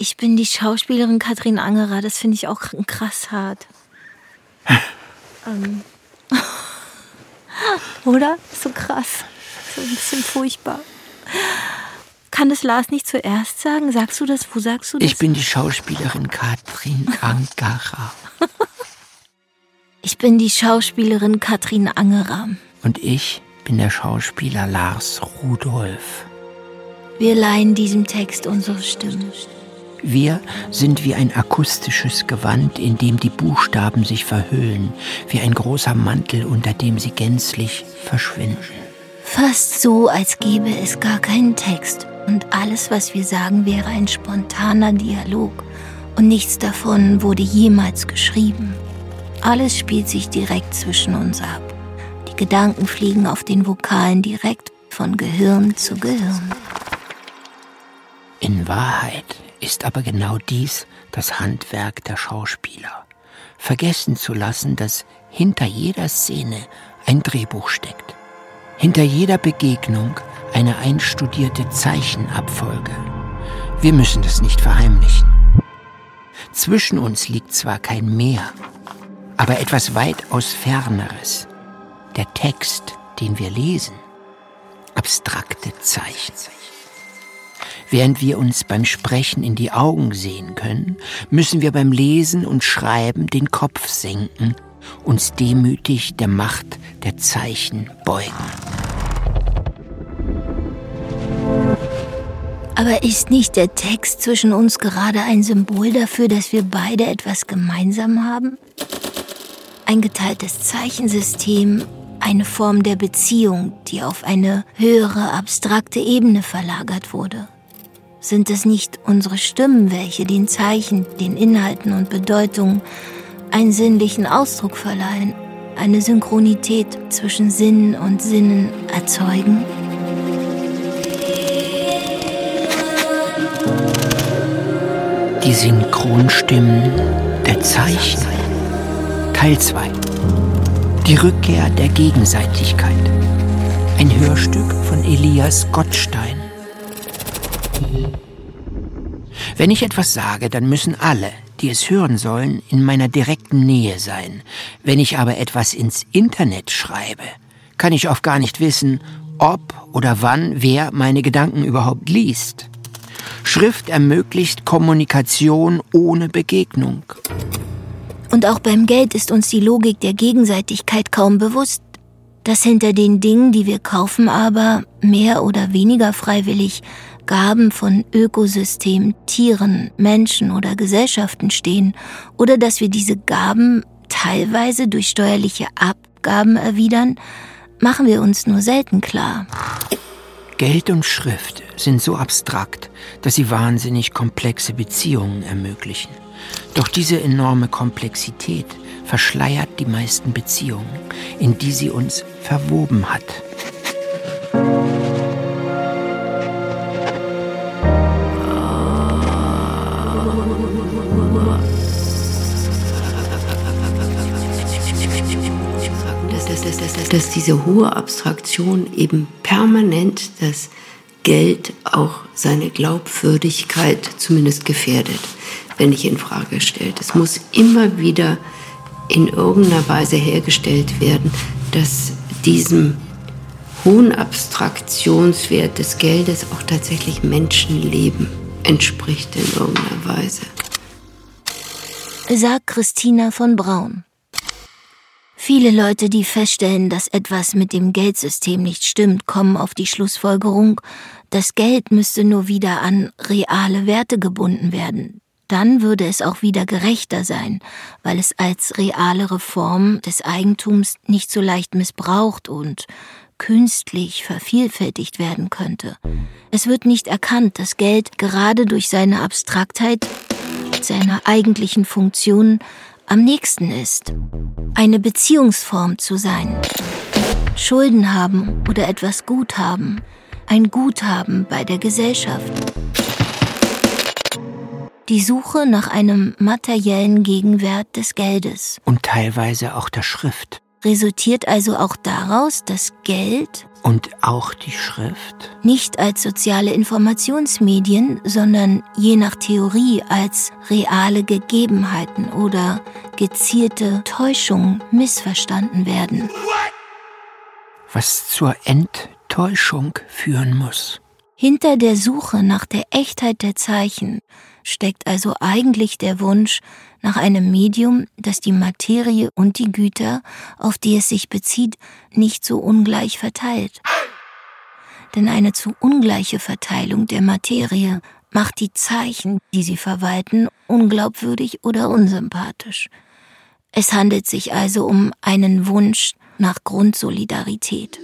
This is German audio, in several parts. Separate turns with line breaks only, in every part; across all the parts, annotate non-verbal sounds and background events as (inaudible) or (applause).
Ich bin die Schauspielerin Katrin Angerer. Das finde ich auch krass hart. (laughs) ähm. (laughs) Oder? So krass. So ein bisschen furchtbar. Kann das Lars nicht zuerst sagen? Sagst du das? Wo sagst du das?
Ich bin die Schauspielerin Katrin Angerer. (laughs)
ich bin die Schauspielerin Katrin Angerer.
Und ich bin der Schauspieler Lars Rudolf.
Wir leihen diesem Text unsere Stimme.
Wir sind wie ein akustisches Gewand, in dem die Buchstaben sich verhüllen, wie ein großer Mantel, unter dem sie gänzlich verschwinden.
Fast so, als gäbe es gar keinen Text und alles, was wir sagen, wäre ein spontaner Dialog und nichts davon wurde jemals geschrieben. Alles spielt sich direkt zwischen uns ab. Die Gedanken fliegen auf den Vokalen direkt von Gehirn zu Gehirn.
In Wahrheit ist aber genau dies das Handwerk der Schauspieler. Vergessen zu lassen, dass hinter jeder Szene ein Drehbuch steckt. Hinter jeder Begegnung eine einstudierte Zeichenabfolge. Wir müssen das nicht verheimlichen. Zwischen uns liegt zwar kein Meer, aber etwas weitaus Ferneres. Der Text, den wir lesen. Abstrakte Zeichen. Während wir uns beim Sprechen in die Augen sehen können, müssen wir beim Lesen und Schreiben den Kopf senken, uns demütig der Macht der Zeichen beugen.
Aber ist nicht der Text zwischen uns gerade ein Symbol dafür, dass wir beide etwas gemeinsam haben? Ein geteiltes Zeichensystem, eine Form der Beziehung, die auf eine höhere abstrakte Ebene verlagert wurde. Sind es nicht unsere Stimmen, welche den Zeichen, den Inhalten und Bedeutungen einen sinnlichen Ausdruck verleihen, eine Synchronität zwischen Sinn und Sinnen erzeugen?
Die Synchronstimmen der Zeichen. Teil 2. Die Rückkehr der Gegenseitigkeit. Ein Hörstück von Elias Gottstein. Wenn ich etwas sage, dann müssen alle, die es hören sollen, in meiner direkten Nähe sein. Wenn ich aber etwas ins Internet schreibe, kann ich oft gar nicht wissen, ob oder wann wer meine Gedanken überhaupt liest. Schrift ermöglicht Kommunikation ohne Begegnung.
Und auch beim Geld ist uns die Logik der Gegenseitigkeit kaum bewusst, dass hinter den Dingen, die wir kaufen, aber mehr oder weniger freiwillig Gaben von Ökosystemen, Tieren, Menschen oder Gesellschaften stehen oder dass wir diese Gaben teilweise durch steuerliche Abgaben erwidern, machen wir uns nur selten klar.
Geld und Schrift sind so abstrakt, dass sie wahnsinnig komplexe Beziehungen ermöglichen. Doch diese enorme Komplexität verschleiert die meisten Beziehungen, in die sie uns verwoben hat.
Dass diese hohe Abstraktion eben permanent das Geld auch seine Glaubwürdigkeit zumindest gefährdet, wenn nicht in Frage stellt. Es muss immer wieder in irgendeiner Weise hergestellt werden, dass diesem hohen Abstraktionswert des Geldes auch tatsächlich Menschenleben entspricht in irgendeiner Weise.
Sagt Christina von Braun. Viele Leute, die feststellen, dass etwas mit dem Geldsystem nicht stimmt, kommen auf die Schlussfolgerung, das Geld müsste nur wieder an reale Werte gebunden werden. Dann würde es auch wieder gerechter sein, weil es als realere Form des Eigentums nicht so leicht missbraucht und künstlich vervielfältigt werden könnte. Es wird nicht erkannt, dass Geld gerade durch seine Abstraktheit, seiner eigentlichen Funktion am nächsten ist. Eine Beziehungsform zu sein. Schulden haben oder etwas Guthaben. Ein Guthaben bei der Gesellschaft. Die Suche nach einem materiellen Gegenwert des Geldes.
Und teilweise auch der Schrift.
Resultiert also auch daraus, dass Geld
und auch die Schrift
nicht als soziale Informationsmedien, sondern je nach Theorie als reale Gegebenheiten oder gezielte Täuschungen missverstanden werden.
Was zur Enttäuschung führen muss.
Hinter der Suche nach der Echtheit der Zeichen steckt also eigentlich der Wunsch nach einem Medium, das die Materie und die Güter, auf die es sich bezieht, nicht so ungleich verteilt. Denn eine zu ungleiche Verteilung der Materie macht die Zeichen, die sie verwalten, unglaubwürdig oder unsympathisch. Es handelt sich also um einen Wunsch nach Grundsolidarität.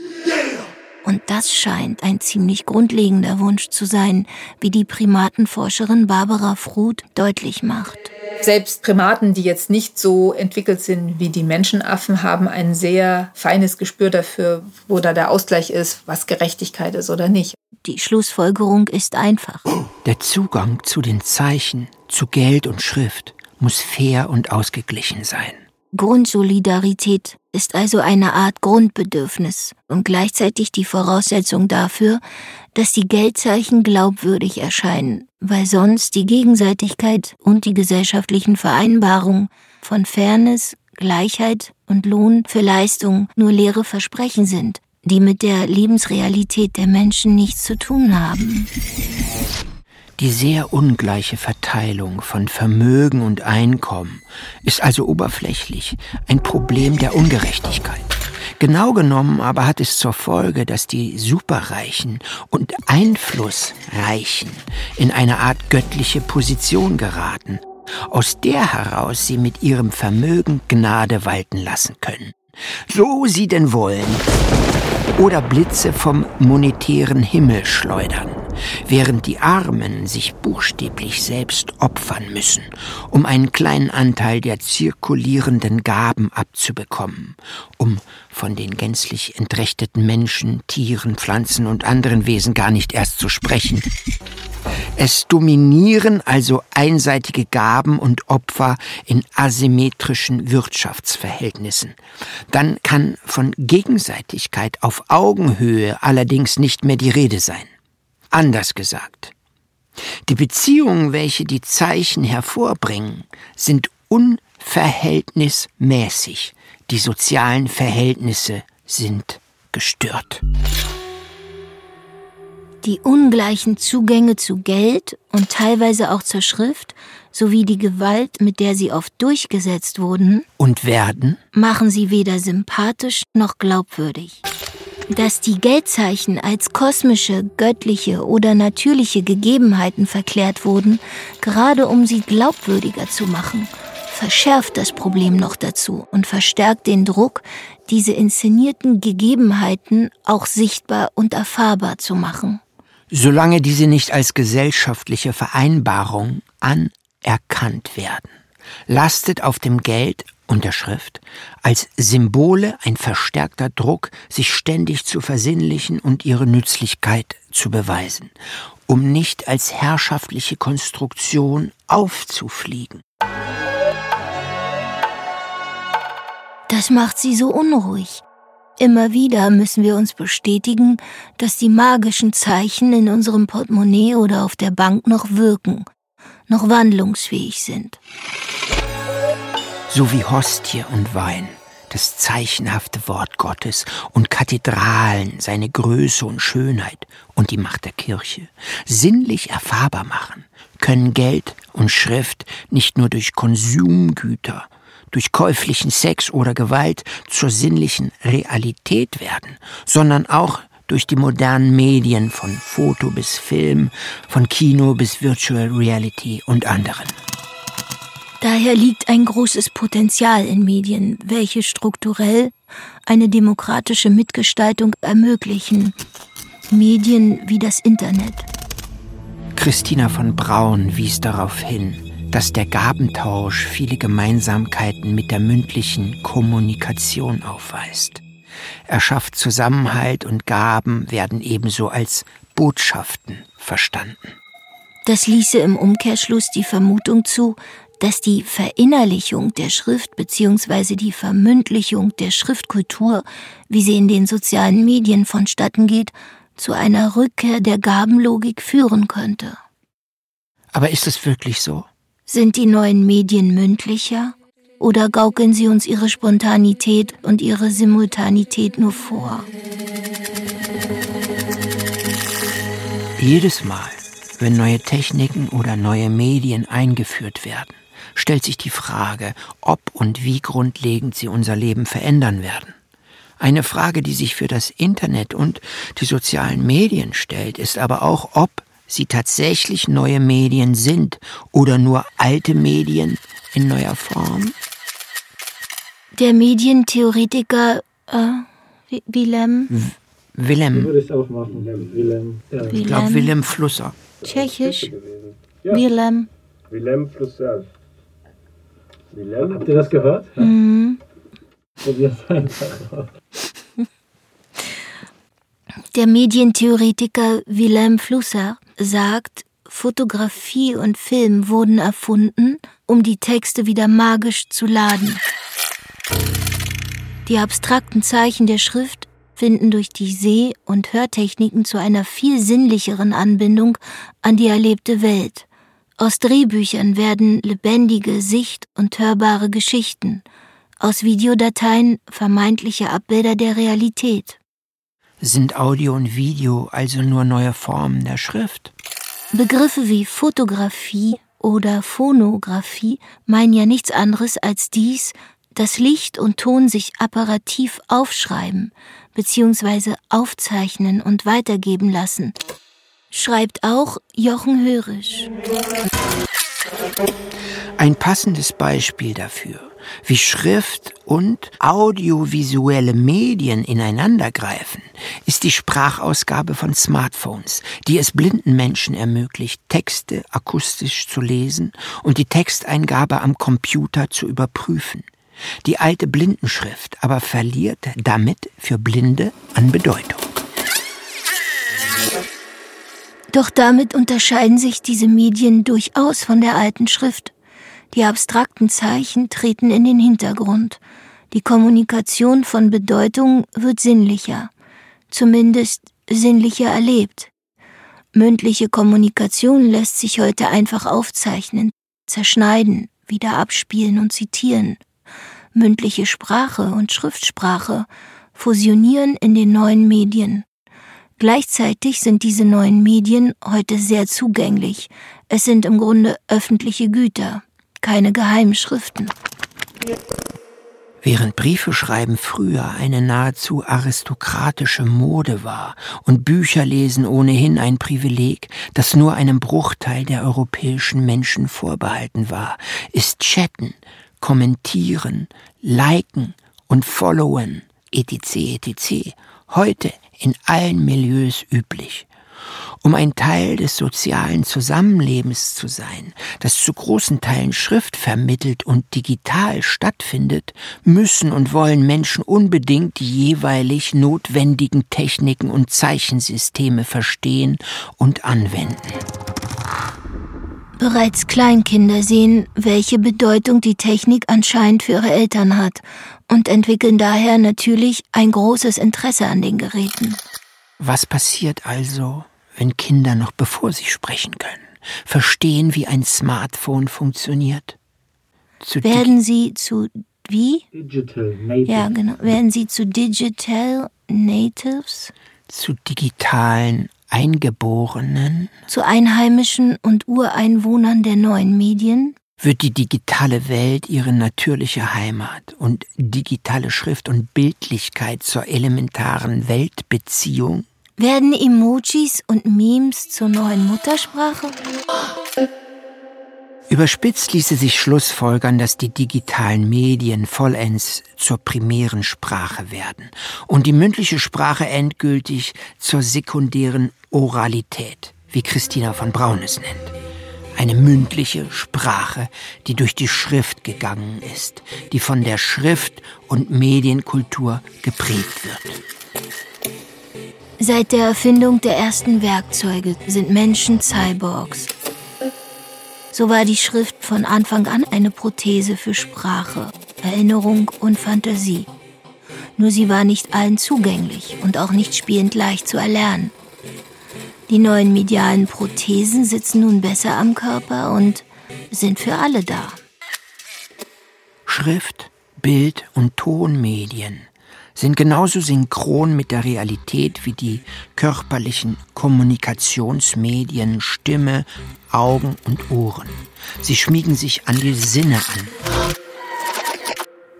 Und das scheint ein ziemlich grundlegender Wunsch zu sein, wie die Primatenforscherin Barbara Fruth deutlich macht.
Selbst Primaten, die jetzt nicht so entwickelt sind wie die Menschenaffen, haben ein sehr feines Gespür dafür, wo da der Ausgleich ist, was Gerechtigkeit ist oder nicht.
Die Schlussfolgerung ist einfach.
Der Zugang zu den Zeichen, zu Geld und Schrift muss fair und ausgeglichen sein.
Grundsolidarität ist also eine Art Grundbedürfnis und gleichzeitig die Voraussetzung dafür, dass die Geldzeichen glaubwürdig erscheinen, weil sonst die Gegenseitigkeit und die gesellschaftlichen Vereinbarungen von Fairness, Gleichheit und Lohn für Leistung nur leere Versprechen sind, die mit der Lebensrealität der Menschen nichts zu tun haben.
Die sehr ungleiche Verteilung von Vermögen und Einkommen ist also oberflächlich ein Problem der Ungerechtigkeit. Genau genommen aber hat es zur Folge, dass die Superreichen und Einflussreichen in eine Art göttliche Position geraten, aus der heraus sie mit ihrem Vermögen Gnade walten lassen können. So sie denn wollen. Oder Blitze vom monetären Himmel schleudern während die Armen sich buchstäblich selbst opfern müssen, um einen kleinen Anteil der zirkulierenden Gaben abzubekommen, um von den gänzlich entrechteten Menschen, Tieren, Pflanzen und anderen Wesen gar nicht erst zu sprechen. Es dominieren also einseitige Gaben und Opfer in asymmetrischen Wirtschaftsverhältnissen. Dann kann von Gegenseitigkeit auf Augenhöhe allerdings nicht mehr die Rede sein. Anders gesagt, die Beziehungen, welche die Zeichen hervorbringen, sind unverhältnismäßig. Die sozialen Verhältnisse sind gestört.
Die ungleichen Zugänge zu Geld und teilweise auch zur Schrift sowie die Gewalt, mit der sie oft durchgesetzt wurden
und werden,
machen sie weder sympathisch noch glaubwürdig dass die Geldzeichen als kosmische, göttliche oder natürliche Gegebenheiten verklärt wurden, gerade um sie glaubwürdiger zu machen, verschärft das Problem noch dazu und verstärkt den Druck, diese inszenierten Gegebenheiten auch sichtbar und erfahrbar zu machen.
Solange diese nicht als gesellschaftliche Vereinbarung anerkannt werden, lastet auf dem Geld Unterschrift als Symbole ein verstärkter Druck, sich ständig zu versinnlichen und ihre Nützlichkeit zu beweisen, um nicht als herrschaftliche Konstruktion aufzufliegen.
Das macht sie so unruhig. Immer wieder müssen wir uns bestätigen, dass die magischen Zeichen in unserem Portemonnaie oder auf der Bank noch wirken, noch wandlungsfähig sind
so wie Hostie und Wein, das zeichenhafte Wort Gottes und Kathedralen seine Größe und Schönheit und die Macht der Kirche sinnlich erfahrbar machen, können Geld und Schrift nicht nur durch Konsumgüter, durch käuflichen Sex oder Gewalt zur sinnlichen Realität werden, sondern auch durch die modernen Medien von Foto bis Film, von Kino bis Virtual Reality und anderen.
Daher liegt ein großes Potenzial in Medien, welche strukturell eine demokratische Mitgestaltung ermöglichen. Medien wie das Internet.
Christina von Braun wies darauf hin, dass der Gabentausch viele Gemeinsamkeiten mit der mündlichen Kommunikation aufweist. Er schafft Zusammenhalt und Gaben werden ebenso als Botschaften verstanden.
Das ließe im Umkehrschluss die Vermutung zu, dass die Verinnerlichung der Schrift bzw. die Vermündlichung der Schriftkultur, wie sie in den sozialen Medien vonstatten geht, zu einer Rückkehr der Gabenlogik führen könnte.
Aber ist es wirklich so?
Sind die neuen Medien mündlicher oder gaukeln sie uns ihre Spontanität und ihre Simultanität nur vor?
Jedes Mal, wenn neue Techniken oder neue Medien eingeführt werden, stellt sich die Frage, ob und wie grundlegend sie unser Leben verändern werden. Eine Frage, die sich für das Internet und die sozialen Medien stellt, ist aber auch, ob sie tatsächlich neue Medien sind oder nur alte Medien in neuer Form.
Der Medientheoretiker äh, Willem.
Willem.
Würde ich auch machen. Willem. Ja.
Ich glaube Willem Flusser.
Tschechisch.
Ja.
Willem.
Willem plus Self. Willem. Habt ihr das gehört? Ja.
Mhm.
Einfach.
Der Medientheoretiker Willem Flusser sagt, Fotografie und Film wurden erfunden, um die Texte wieder magisch zu laden. Die abstrakten Zeichen der Schrift finden durch die Seh- und Hörtechniken zu einer viel sinnlicheren Anbindung an die erlebte Welt. Aus Drehbüchern werden lebendige, sicht- und hörbare Geschichten, aus Videodateien vermeintliche Abbilder der Realität.
Sind Audio und Video also nur neue Formen der Schrift?
Begriffe wie Fotografie oder Phonographie meinen ja nichts anderes als dies, dass Licht und Ton sich apparativ aufschreiben bzw. aufzeichnen und weitergeben lassen. Schreibt auch Jochen Hörisch.
Ein passendes Beispiel dafür, wie Schrift und audiovisuelle Medien ineinandergreifen, ist die Sprachausgabe von Smartphones, die es blinden Menschen ermöglicht, Texte akustisch zu lesen und die Texteingabe am Computer zu überprüfen. Die alte Blindenschrift aber verliert damit für Blinde an Bedeutung.
Doch damit unterscheiden sich diese Medien durchaus von der alten Schrift. Die abstrakten Zeichen treten in den Hintergrund. Die Kommunikation von Bedeutung wird sinnlicher, zumindest sinnlicher erlebt. Mündliche Kommunikation lässt sich heute einfach aufzeichnen, zerschneiden, wieder abspielen und zitieren. Mündliche Sprache und Schriftsprache fusionieren in den neuen Medien. Gleichzeitig sind diese neuen Medien heute sehr zugänglich. Es sind im Grunde öffentliche Güter, keine Geheimschriften.
Während Briefeschreiben früher eine nahezu aristokratische Mode war und Bücherlesen ohnehin ein Privileg, das nur einem Bruchteil der europäischen Menschen vorbehalten war, ist Chatten, Kommentieren, Liken und Followen etc. etc. heute in allen Milieus üblich. Um ein Teil des sozialen Zusammenlebens zu sein, das zu großen Teilen Schrift vermittelt und digital stattfindet, müssen und wollen Menschen unbedingt die jeweilig notwendigen Techniken und Zeichensysteme verstehen und anwenden.
Bereits Kleinkinder sehen, welche Bedeutung die Technik anscheinend für ihre Eltern hat und entwickeln daher natürlich ein großes Interesse an den Geräten.
Was passiert also, wenn Kinder noch bevor sie sprechen können, verstehen, wie ein Smartphone funktioniert?
Zu werden sie zu wie?
Digital Native.
Ja, genau. Werden sie zu Digital Natives?
Zu digitalen Eingeborenen?
Zu Einheimischen und Ureinwohnern der neuen Medien?
Wird die digitale Welt ihre natürliche Heimat und digitale Schrift und Bildlichkeit zur elementaren Weltbeziehung?
Werden Emojis und Memes zur neuen Muttersprache?
Überspitzt ließe sich schlussfolgern, dass die digitalen Medien vollends zur primären Sprache werden und die mündliche Sprache endgültig zur sekundären Oralität, wie Christina von Braun es nennt. Eine mündliche Sprache, die durch die Schrift gegangen ist, die von der Schrift und Medienkultur geprägt wird.
Seit der Erfindung der ersten Werkzeuge sind Menschen Cyborgs. So war die Schrift von Anfang an eine Prothese für Sprache, Erinnerung und Fantasie. Nur sie war nicht allen zugänglich und auch nicht spielend leicht zu erlernen. Die neuen medialen Prothesen sitzen nun besser am Körper und sind für alle da.
Schrift, Bild und Tonmedien sind genauso synchron mit der Realität wie die körperlichen Kommunikationsmedien Stimme, Augen und Ohren. Sie schmiegen sich an die Sinne an.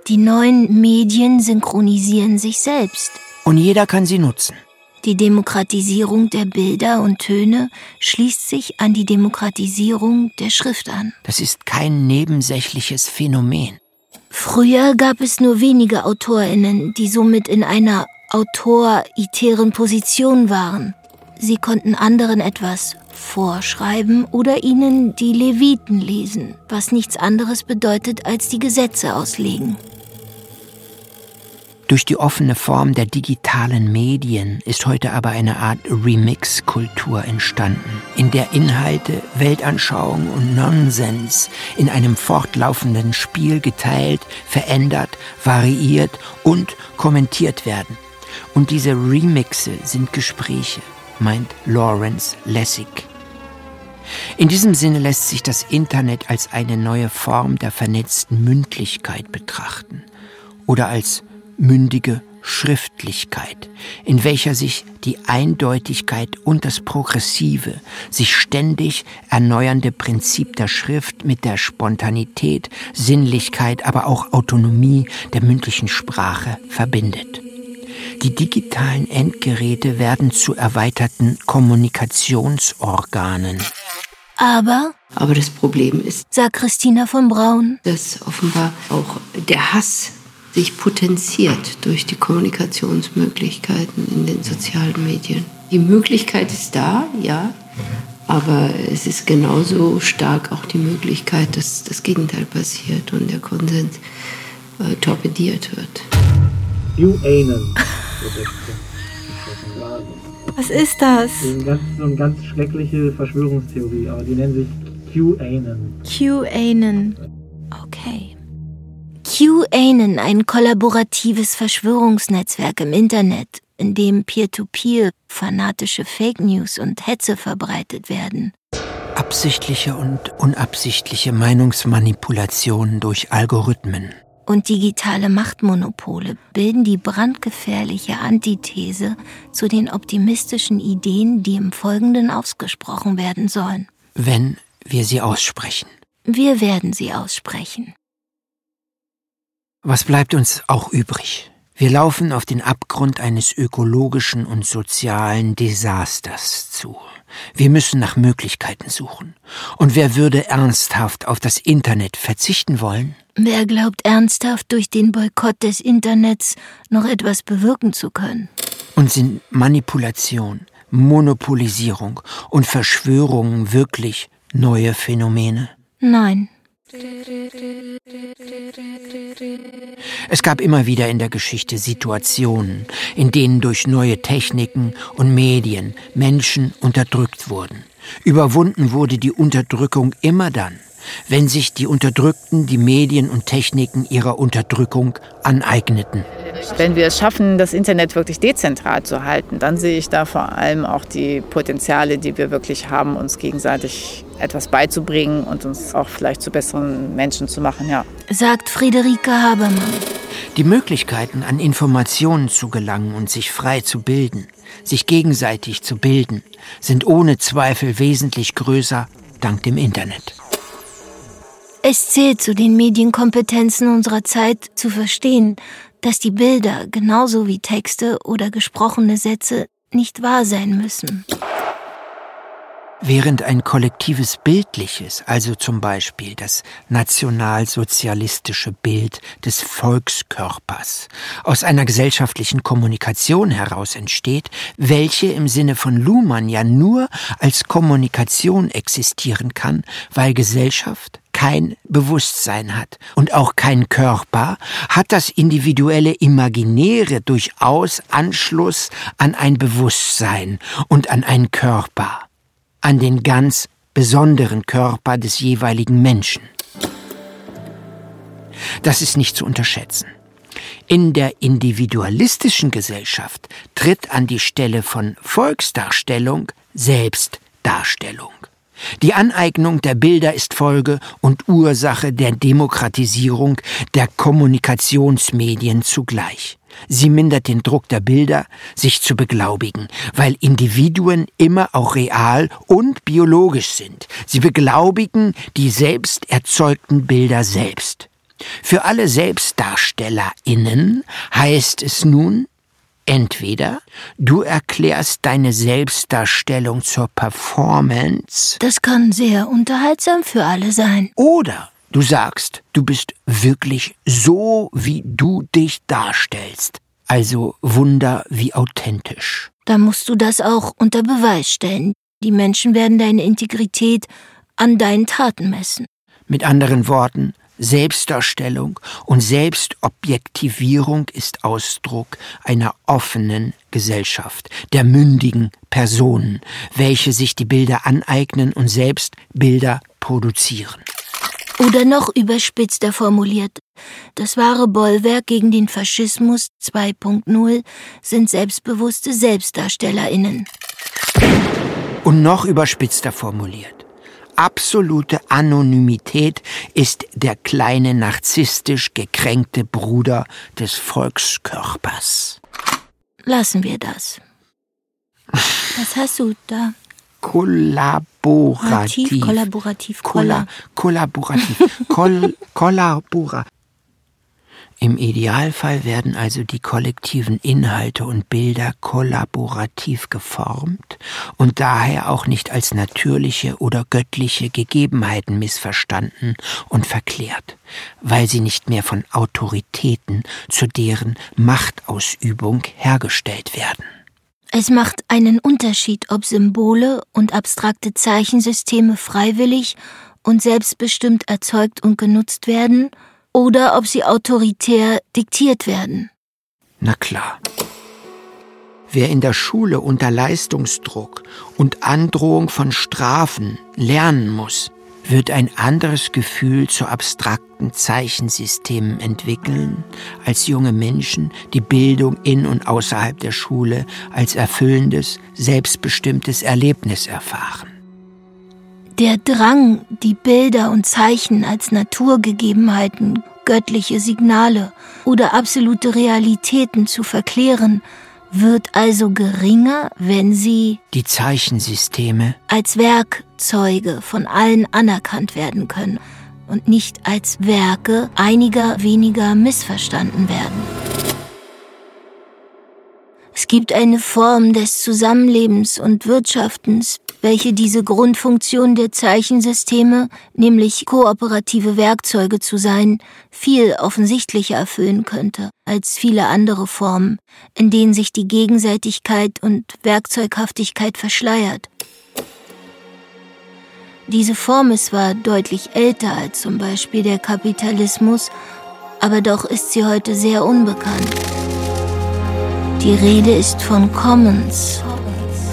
Die neuen Medien synchronisieren sich selbst.
Und jeder kann sie nutzen.
Die Demokratisierung der Bilder und Töne schließt sich an die Demokratisierung der Schrift an.
Das ist kein nebensächliches Phänomen.
Früher gab es nur wenige Autorinnen, die somit in einer autoritären Position waren. Sie konnten anderen etwas vorschreiben oder ihnen die Leviten lesen, was nichts anderes bedeutet als die Gesetze auslegen.
Durch die offene Form der digitalen Medien ist heute aber eine Art Remix-Kultur entstanden, in der Inhalte, Weltanschauung und Nonsens in einem fortlaufenden Spiel geteilt, verändert, variiert und kommentiert werden. Und diese Remixe sind Gespräche, meint Lawrence Lessig. In diesem Sinne lässt sich das Internet als eine neue Form der vernetzten Mündlichkeit betrachten oder als mündige Schriftlichkeit, in welcher sich die Eindeutigkeit und das progressive, sich ständig erneuernde Prinzip der Schrift mit der Spontanität, Sinnlichkeit, aber auch Autonomie der mündlichen Sprache verbindet. Die digitalen Endgeräte werden zu erweiterten Kommunikationsorganen.
Aber,
Aber das Problem ist,
sagt Christina von Braun,
dass offenbar auch der Hass sich potenziert durch die Kommunikationsmöglichkeiten in den sozialen Medien. Die Möglichkeit ist da, ja, aber es ist genauso stark auch die Möglichkeit, dass das Gegenteil passiert und der Konsens äh, torpediert wird.
QAnon.
Was ist das?
Das ist eine ganz, so eine ganz schreckliche Verschwörungstheorie, aber die nennen sich QAnon.
QAnon.
Okay. QAnon, ein kollaboratives Verschwörungsnetzwerk im Internet, in dem peer-to-peer -peer fanatische Fake News und Hetze verbreitet werden.
Absichtliche und unabsichtliche Meinungsmanipulationen durch Algorithmen.
Und digitale Machtmonopole bilden die brandgefährliche Antithese zu den optimistischen Ideen, die im Folgenden ausgesprochen werden sollen.
Wenn wir sie aussprechen.
Wir werden sie aussprechen.
Was bleibt uns auch übrig? Wir laufen auf den Abgrund eines ökologischen und sozialen Desasters zu. Wir müssen nach Möglichkeiten suchen. Und wer würde ernsthaft auf das Internet verzichten wollen?
Wer glaubt ernsthaft, durch den Boykott des Internets noch etwas bewirken zu können?
Und sind Manipulation, Monopolisierung und Verschwörungen wirklich neue Phänomene?
Nein.
Es gab immer wieder in der Geschichte Situationen, in denen durch neue Techniken und Medien Menschen unterdrückt wurden. Überwunden wurde die Unterdrückung immer dann, wenn sich die Unterdrückten die Medien und Techniken ihrer Unterdrückung aneigneten.
Wenn wir es schaffen, das Internet wirklich dezentral zu halten, dann sehe ich da vor allem auch die Potenziale, die wir wirklich haben, uns gegenseitig etwas beizubringen und uns auch vielleicht zu besseren Menschen zu machen, ja.
Sagt Friederike Habermann.
Die Möglichkeiten, an Informationen zu gelangen und sich frei zu bilden, sich gegenseitig zu bilden, sind ohne Zweifel wesentlich größer dank dem Internet.
Es zählt zu den Medienkompetenzen unserer Zeit zu verstehen, dass die Bilder genauso wie Texte oder gesprochene Sätze nicht wahr sein müssen.
Während ein kollektives Bildliches, also zum Beispiel das nationalsozialistische Bild des Volkskörpers, aus einer gesellschaftlichen Kommunikation heraus entsteht, welche im Sinne von Luhmann ja nur als Kommunikation existieren kann, weil Gesellschaft kein Bewusstsein hat und auch kein Körper, hat das individuelle Imaginäre durchaus Anschluss an ein Bewusstsein und an einen Körper an den ganz besonderen Körper des jeweiligen Menschen. Das ist nicht zu unterschätzen. In der individualistischen Gesellschaft tritt an die Stelle von Volksdarstellung Selbstdarstellung. Die Aneignung der Bilder ist Folge und Ursache der Demokratisierung der Kommunikationsmedien zugleich. Sie mindert den Druck der Bilder, sich zu beglaubigen, weil Individuen immer auch real und biologisch sind. Sie beglaubigen die selbst erzeugten Bilder selbst. Für alle SelbstdarstellerInnen heißt es nun, entweder du erklärst deine Selbstdarstellung zur Performance.
Das kann sehr unterhaltsam für alle sein.
Oder du sagst, du bist wirklich so, wie du dich darstellst. Also Wunder wie authentisch.
Da musst du das auch unter Beweis stellen. Die Menschen werden deine Integrität an deinen Taten messen.
Mit anderen Worten, Selbstdarstellung und Selbstobjektivierung ist Ausdruck einer offenen Gesellschaft, der mündigen Personen, welche sich die Bilder aneignen und selbst Bilder produzieren.
Oder noch überspitzter formuliert, das wahre Bollwerk gegen den Faschismus 2.0 sind selbstbewusste Selbstdarstellerinnen.
Und noch überspitzter formuliert, absolute Anonymität ist der kleine narzisstisch gekränkte Bruder des Volkskörpers.
Lassen wir das. Was hast du da?
Kollaborativ.
Kollaborativ.
Kolla kollaborativ. Koll (laughs) kollabora. Im Idealfall werden also die kollektiven Inhalte und Bilder kollaborativ geformt und daher auch nicht als natürliche oder göttliche Gegebenheiten missverstanden und verklärt, weil sie nicht mehr von Autoritäten zu deren Machtausübung hergestellt werden.
Es macht einen Unterschied, ob Symbole und abstrakte Zeichensysteme freiwillig und selbstbestimmt erzeugt und genutzt werden oder ob sie autoritär diktiert werden.
Na klar. Wer in der Schule unter Leistungsdruck und Androhung von Strafen lernen muss, wird ein anderes Gefühl zu abstrakten Zeichensystemen entwickeln, als junge Menschen die Bildung in und außerhalb der Schule als erfüllendes, selbstbestimmtes Erlebnis erfahren.
Der Drang, die Bilder und Zeichen als Naturgegebenheiten, göttliche Signale oder absolute Realitäten zu verklären, wird also geringer, wenn sie
Die Zeichensysteme
als Werkzeuge von allen anerkannt werden können und nicht als Werke einiger weniger missverstanden werden. Es gibt eine Form des Zusammenlebens und Wirtschaftens, welche diese Grundfunktion der Zeichensysteme, nämlich kooperative Werkzeuge zu sein, viel offensichtlicher erfüllen könnte als viele andere Formen, in denen sich die Gegenseitigkeit und Werkzeughaftigkeit verschleiert. Diese Form ist zwar deutlich älter als zum Beispiel der Kapitalismus, aber doch ist sie heute sehr unbekannt. Die Rede ist von Commons.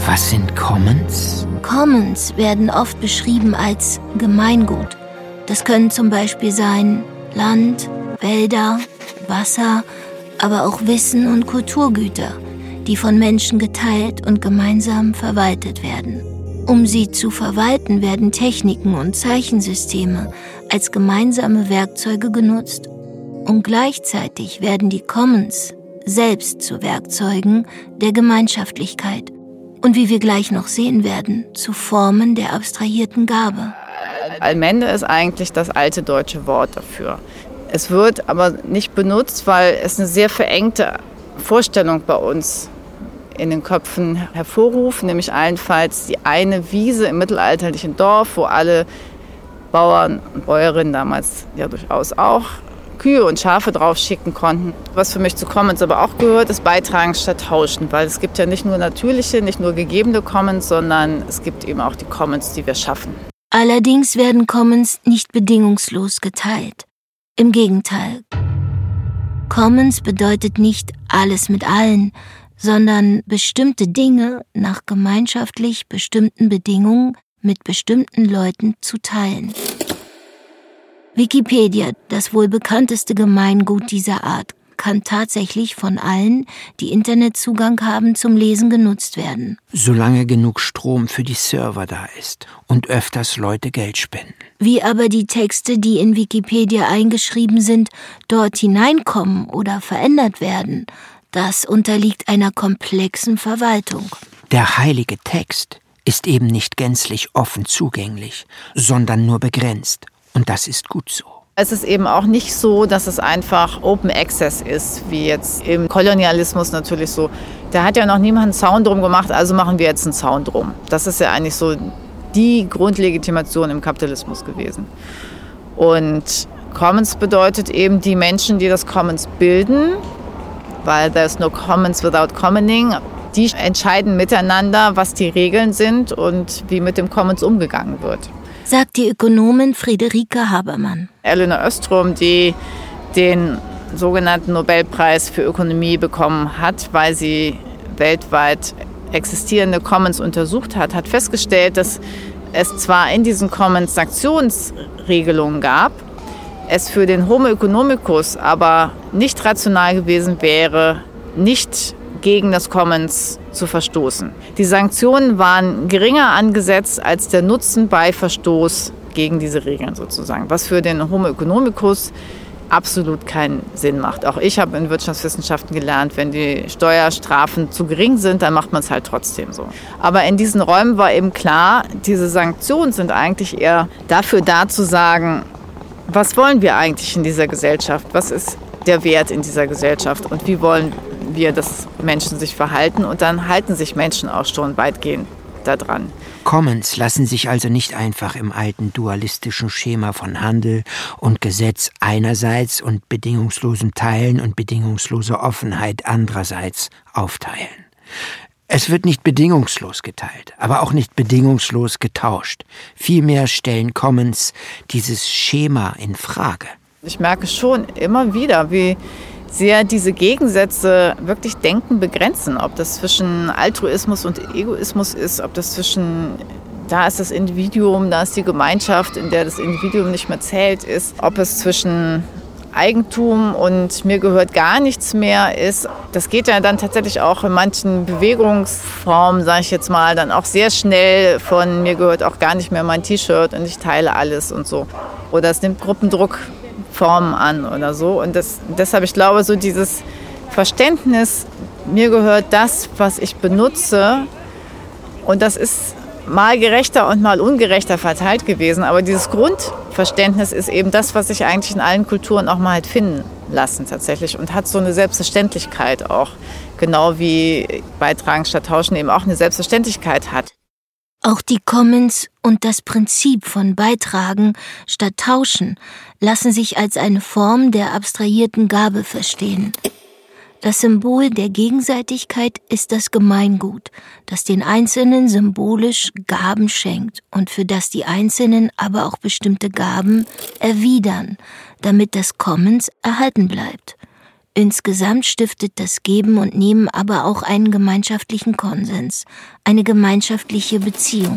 Was sind Commons?
Commons werden oft beschrieben als Gemeingut. Das können zum Beispiel sein Land, Wälder, Wasser, aber auch Wissen und Kulturgüter, die von Menschen geteilt und gemeinsam verwaltet werden. Um sie zu verwalten, werden Techniken und Zeichensysteme als gemeinsame Werkzeuge genutzt und gleichzeitig werden die Commons selbst zu Werkzeugen der Gemeinschaftlichkeit und wie wir gleich noch sehen werden, zu Formen der abstrahierten Gabe.
Allmende ist eigentlich das alte deutsche Wort dafür. Es wird aber nicht benutzt, weil es eine sehr verengte Vorstellung bei uns in den Köpfen hervorruft, nämlich allenfalls die eine Wiese im mittelalterlichen Dorf, wo alle Bauern und Bäuerinnen damals ja durchaus auch Kühe und Schafe drauf schicken konnten. Was für mich zu Commons aber auch gehört, ist Beitragen statt Tauschen, weil es gibt ja nicht nur natürliche, nicht nur gegebene Commons, sondern es gibt eben auch die Commons, die wir schaffen.
Allerdings werden Commons nicht bedingungslos geteilt. Im Gegenteil. Commons bedeutet nicht alles mit allen, sondern bestimmte Dinge nach gemeinschaftlich bestimmten Bedingungen mit bestimmten Leuten zu teilen. Wikipedia, das wohl bekannteste Gemeingut dieser Art, kann tatsächlich von allen, die Internetzugang haben, zum Lesen genutzt werden.
Solange genug Strom für die Server da ist und öfters Leute Geld spenden.
Wie aber die Texte, die in Wikipedia eingeschrieben sind, dort hineinkommen oder verändert werden, das unterliegt einer komplexen Verwaltung.
Der heilige Text ist eben nicht gänzlich offen zugänglich, sondern nur begrenzt. Und das ist gut so.
Es ist eben auch nicht so, dass es einfach Open Access ist, wie jetzt im Kolonialismus natürlich so. Da hat ja noch niemand einen Sound drum gemacht, also machen wir jetzt einen Sound drum. Das ist ja eigentlich so die Grundlegitimation im Kapitalismus gewesen. Und Commons bedeutet eben die Menschen, die das Commons bilden, weil there's no Commons without Commoning. Die entscheiden miteinander, was die Regeln sind und wie mit dem Commons umgegangen wird
sagt die Ökonomin Friederike Habermann.
Elinor Östrom, die den sogenannten Nobelpreis für Ökonomie bekommen hat, weil sie weltweit existierende Commons untersucht hat, hat festgestellt, dass es zwar in diesen Commons Sanktionsregelungen gab, es für den Homo economicus aber nicht rational gewesen wäre, nicht gegen das Commons zu verstoßen. Die Sanktionen waren geringer angesetzt als der Nutzen bei Verstoß gegen diese Regeln sozusagen, was für den Homo economicus absolut keinen Sinn macht. Auch ich habe in Wirtschaftswissenschaften gelernt, wenn die Steuerstrafen zu gering sind, dann macht man es halt trotzdem so. Aber in diesen Räumen war eben klar, diese Sanktionen sind eigentlich eher dafür da zu sagen, was wollen wir eigentlich in dieser Gesellschaft? Was ist der Wert in dieser Gesellschaft und wie wollen wir, dass Menschen sich verhalten und dann halten sich Menschen auch schon weitgehend daran.
Commons lassen sich also nicht einfach im alten dualistischen Schema von Handel und Gesetz einerseits und bedingungslosem Teilen und bedingungsloser Offenheit andererseits aufteilen. Es wird nicht bedingungslos geteilt, aber auch nicht bedingungslos getauscht. Vielmehr stellen Commons dieses Schema in Frage.
Ich merke schon immer wieder, wie sehr diese Gegensätze wirklich Denken begrenzen. Ob das zwischen Altruismus und Egoismus ist, ob das zwischen da ist das Individuum, da ist die Gemeinschaft, in der das Individuum nicht mehr zählt ist, ob es zwischen Eigentum und mir gehört gar nichts mehr ist. Das geht ja dann tatsächlich auch in manchen Bewegungsformen, sage ich jetzt mal, dann auch sehr schnell von mir gehört auch gar nicht mehr mein T-Shirt und ich teile alles und so. Oder es nimmt Gruppendruck Formen an oder so. Und das, deshalb, ich glaube, so dieses Verständnis, mir gehört das, was ich benutze. Und das ist mal gerechter und mal ungerechter verteilt gewesen. Aber dieses Grundverständnis ist eben das, was sich eigentlich in allen Kulturen auch mal hat finden lassen tatsächlich und hat so eine Selbstverständlichkeit auch. Genau wie Beitragen statt Tauschen eben auch eine Selbstverständlichkeit hat.
Auch die Commons und das Prinzip von Beitragen statt Tauschen lassen sich als eine Form der abstrahierten Gabe verstehen. Das Symbol der Gegenseitigkeit ist das Gemeingut, das den Einzelnen symbolisch Gaben schenkt und für das die Einzelnen aber auch bestimmte Gaben erwidern, damit das Commons erhalten bleibt. Insgesamt stiftet das Geben und Nehmen aber auch einen gemeinschaftlichen Konsens, eine gemeinschaftliche Beziehung.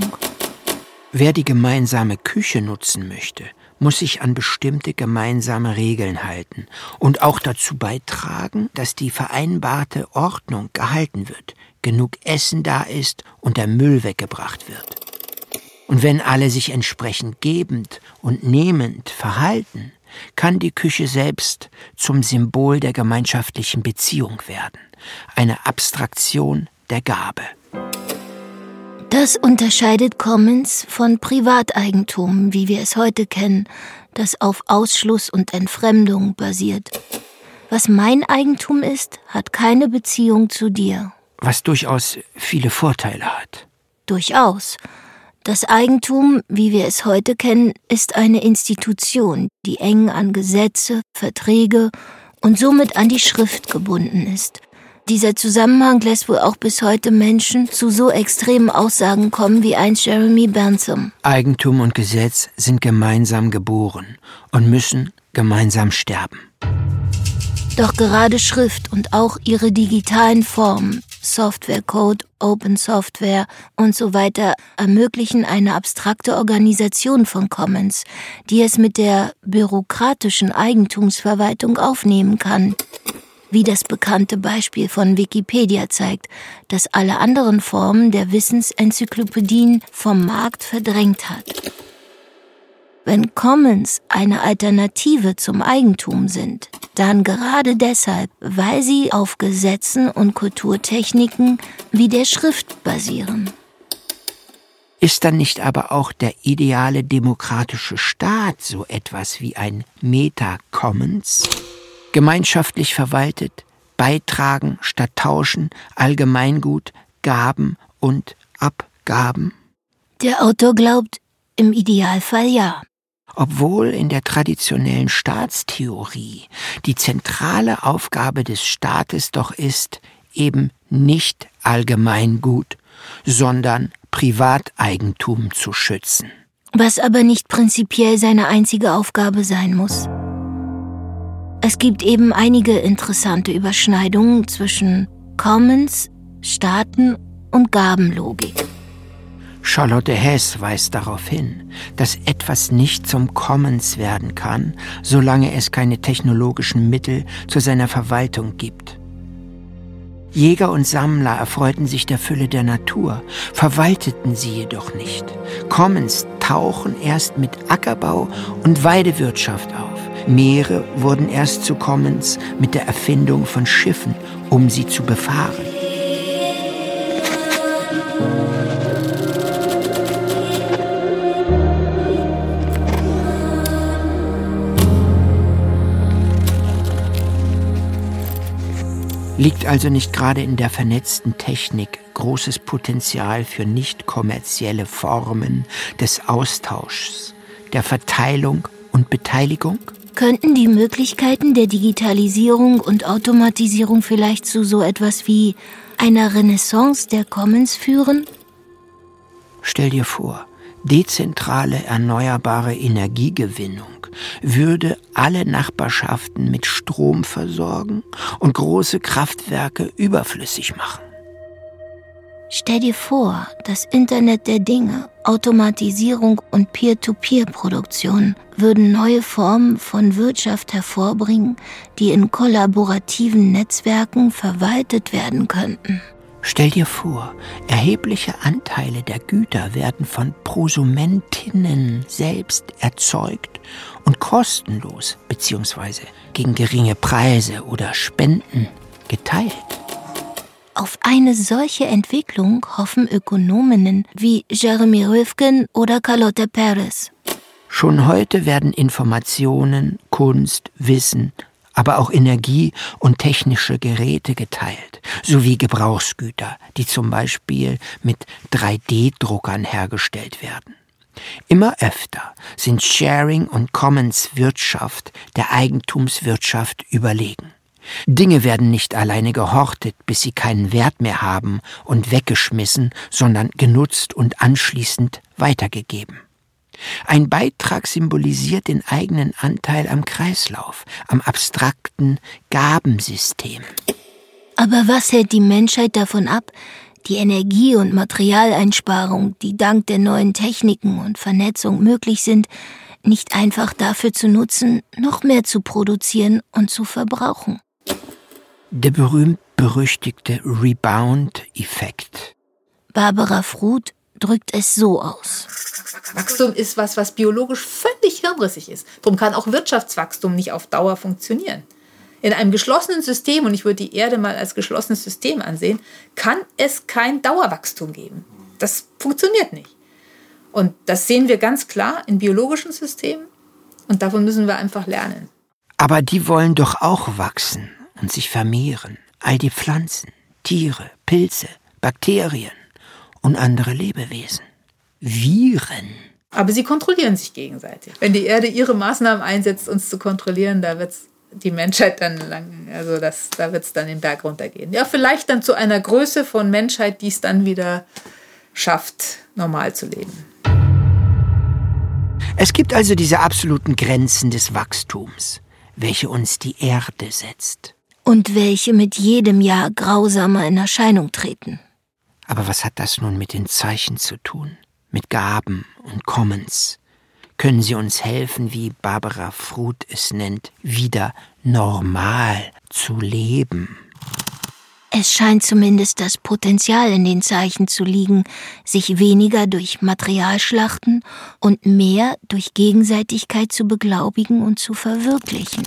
Wer die gemeinsame Küche nutzen möchte, muss sich an bestimmte gemeinsame Regeln halten und auch dazu beitragen, dass die vereinbarte Ordnung gehalten wird, genug Essen da ist und der Müll weggebracht wird. Und wenn alle sich entsprechend gebend und nehmend verhalten, kann die Küche selbst zum Symbol der gemeinschaftlichen Beziehung werden, eine Abstraktion der Gabe.
Das unterscheidet Commons von Privateigentum, wie wir es heute kennen, das auf Ausschluss und Entfremdung basiert. Was mein Eigentum ist, hat keine Beziehung zu dir.
Was durchaus viele Vorteile hat.
Durchaus. Das Eigentum, wie wir es heute kennen, ist eine Institution, die eng an Gesetze, Verträge und somit an die Schrift gebunden ist. Dieser Zusammenhang lässt wohl auch bis heute Menschen zu so extremen Aussagen kommen wie einst Jeremy Bentham.
Eigentum und Gesetz sind gemeinsam geboren und müssen gemeinsam sterben.
Doch gerade Schrift und auch ihre digitalen Formen Software Code, Open Software und so weiter ermöglichen eine abstrakte Organisation von Commons, die es mit der bürokratischen Eigentumsverwaltung aufnehmen kann. Wie das bekannte Beispiel von Wikipedia zeigt, das alle anderen Formen der Wissensenzyklopädien vom Markt verdrängt hat. Wenn Commons eine Alternative zum Eigentum sind, dann gerade deshalb, weil sie auf Gesetzen und Kulturtechniken wie der Schrift basieren.
Ist dann nicht aber auch der ideale demokratische Staat so etwas wie ein Meta-Commons? Gemeinschaftlich verwaltet, beitragen statt tauschen, Allgemeingut, Gaben und Abgaben?
Der Autor glaubt, im Idealfall ja
obwohl in der traditionellen Staatstheorie die zentrale Aufgabe des Staates doch ist, eben nicht Allgemeingut, sondern Privateigentum zu schützen.
Was aber nicht prinzipiell seine einzige Aufgabe sein muss. Es gibt eben einige interessante Überschneidungen zwischen Commons, Staaten und Gabenlogik.
Charlotte Hess weist darauf hin, dass etwas nicht zum Commons werden kann, solange es keine technologischen Mittel zu seiner Verwaltung gibt. Jäger und Sammler erfreuten sich der Fülle der Natur, verwalteten sie jedoch nicht. Commons tauchen erst mit Ackerbau und Weidewirtschaft auf. Meere wurden erst zu Commons mit der Erfindung von Schiffen, um sie zu befahren. Liegt also nicht gerade in der vernetzten Technik großes Potenzial für nicht kommerzielle Formen des Austauschs, der Verteilung und Beteiligung?
Könnten die Möglichkeiten der Digitalisierung und Automatisierung vielleicht zu so etwas wie einer Renaissance der Commons führen?
Stell dir vor, dezentrale erneuerbare Energiegewinnung würde alle Nachbarschaften mit Strom versorgen und große Kraftwerke überflüssig machen.
Stell dir vor, das Internet der Dinge, Automatisierung und Peer-to-Peer-Produktion würden neue Formen von Wirtschaft hervorbringen, die in kollaborativen Netzwerken verwaltet werden könnten.
Stell dir vor, erhebliche Anteile der Güter werden von Prosumentinnen selbst erzeugt und kostenlos bzw. gegen geringe Preise oder Spenden geteilt.
Auf eine solche Entwicklung hoffen Ökonominnen wie Jeremy Rifkin oder Carlotta Perez.
Schon heute werden Informationen, Kunst, Wissen, aber auch Energie und technische Geräte geteilt, sowie Gebrauchsgüter, die zum Beispiel mit 3D-Druckern hergestellt werden. Immer öfter sind Sharing und Commons Wirtschaft der Eigentumswirtschaft überlegen. Dinge werden nicht alleine gehortet, bis sie keinen Wert mehr haben und weggeschmissen, sondern genutzt und anschließend weitergegeben. Ein Beitrag symbolisiert den eigenen Anteil am Kreislauf, am abstrakten Gabensystem.
Aber was hält die Menschheit davon ab, die Energie- und Materialeinsparung, die dank der neuen Techniken und Vernetzung möglich sind, nicht einfach dafür zu nutzen, noch mehr zu produzieren und zu verbrauchen?
Der berühmt-berüchtigte Rebound-Effekt.
Barbara Fruth drückt es so aus.
Wachstum ist was, was biologisch völlig hirnrissig ist. Darum kann auch Wirtschaftswachstum nicht auf Dauer funktionieren. In einem geschlossenen System, und ich würde die Erde mal als geschlossenes System ansehen, kann es kein Dauerwachstum geben. Das funktioniert nicht. Und das sehen wir ganz klar in biologischen Systemen und davon müssen wir einfach lernen.
Aber die wollen doch auch wachsen und sich vermehren. All die Pflanzen, Tiere, Pilze, Bakterien und andere Lebewesen. Viren.
Aber sie kontrollieren sich gegenseitig. Wenn die Erde ihre Maßnahmen einsetzt, uns zu kontrollieren, da wird die Menschheit dann lang, also das, da wird es dann den Berg runtergehen. Ja, vielleicht dann zu einer Größe von Menschheit, die es dann wieder schafft, normal zu leben.
Es gibt also diese absoluten Grenzen des Wachstums, welche uns die Erde setzt.
Und welche mit jedem Jahr grausamer in Erscheinung treten.
Aber was hat das nun mit den Zeichen zu tun? Mit Gaben und Commons? Können Sie uns helfen, wie Barbara Fruth es nennt, wieder normal zu leben?
Es scheint zumindest das Potenzial in den Zeichen zu liegen, sich weniger durch Materialschlachten und mehr durch Gegenseitigkeit zu beglaubigen und zu verwirklichen.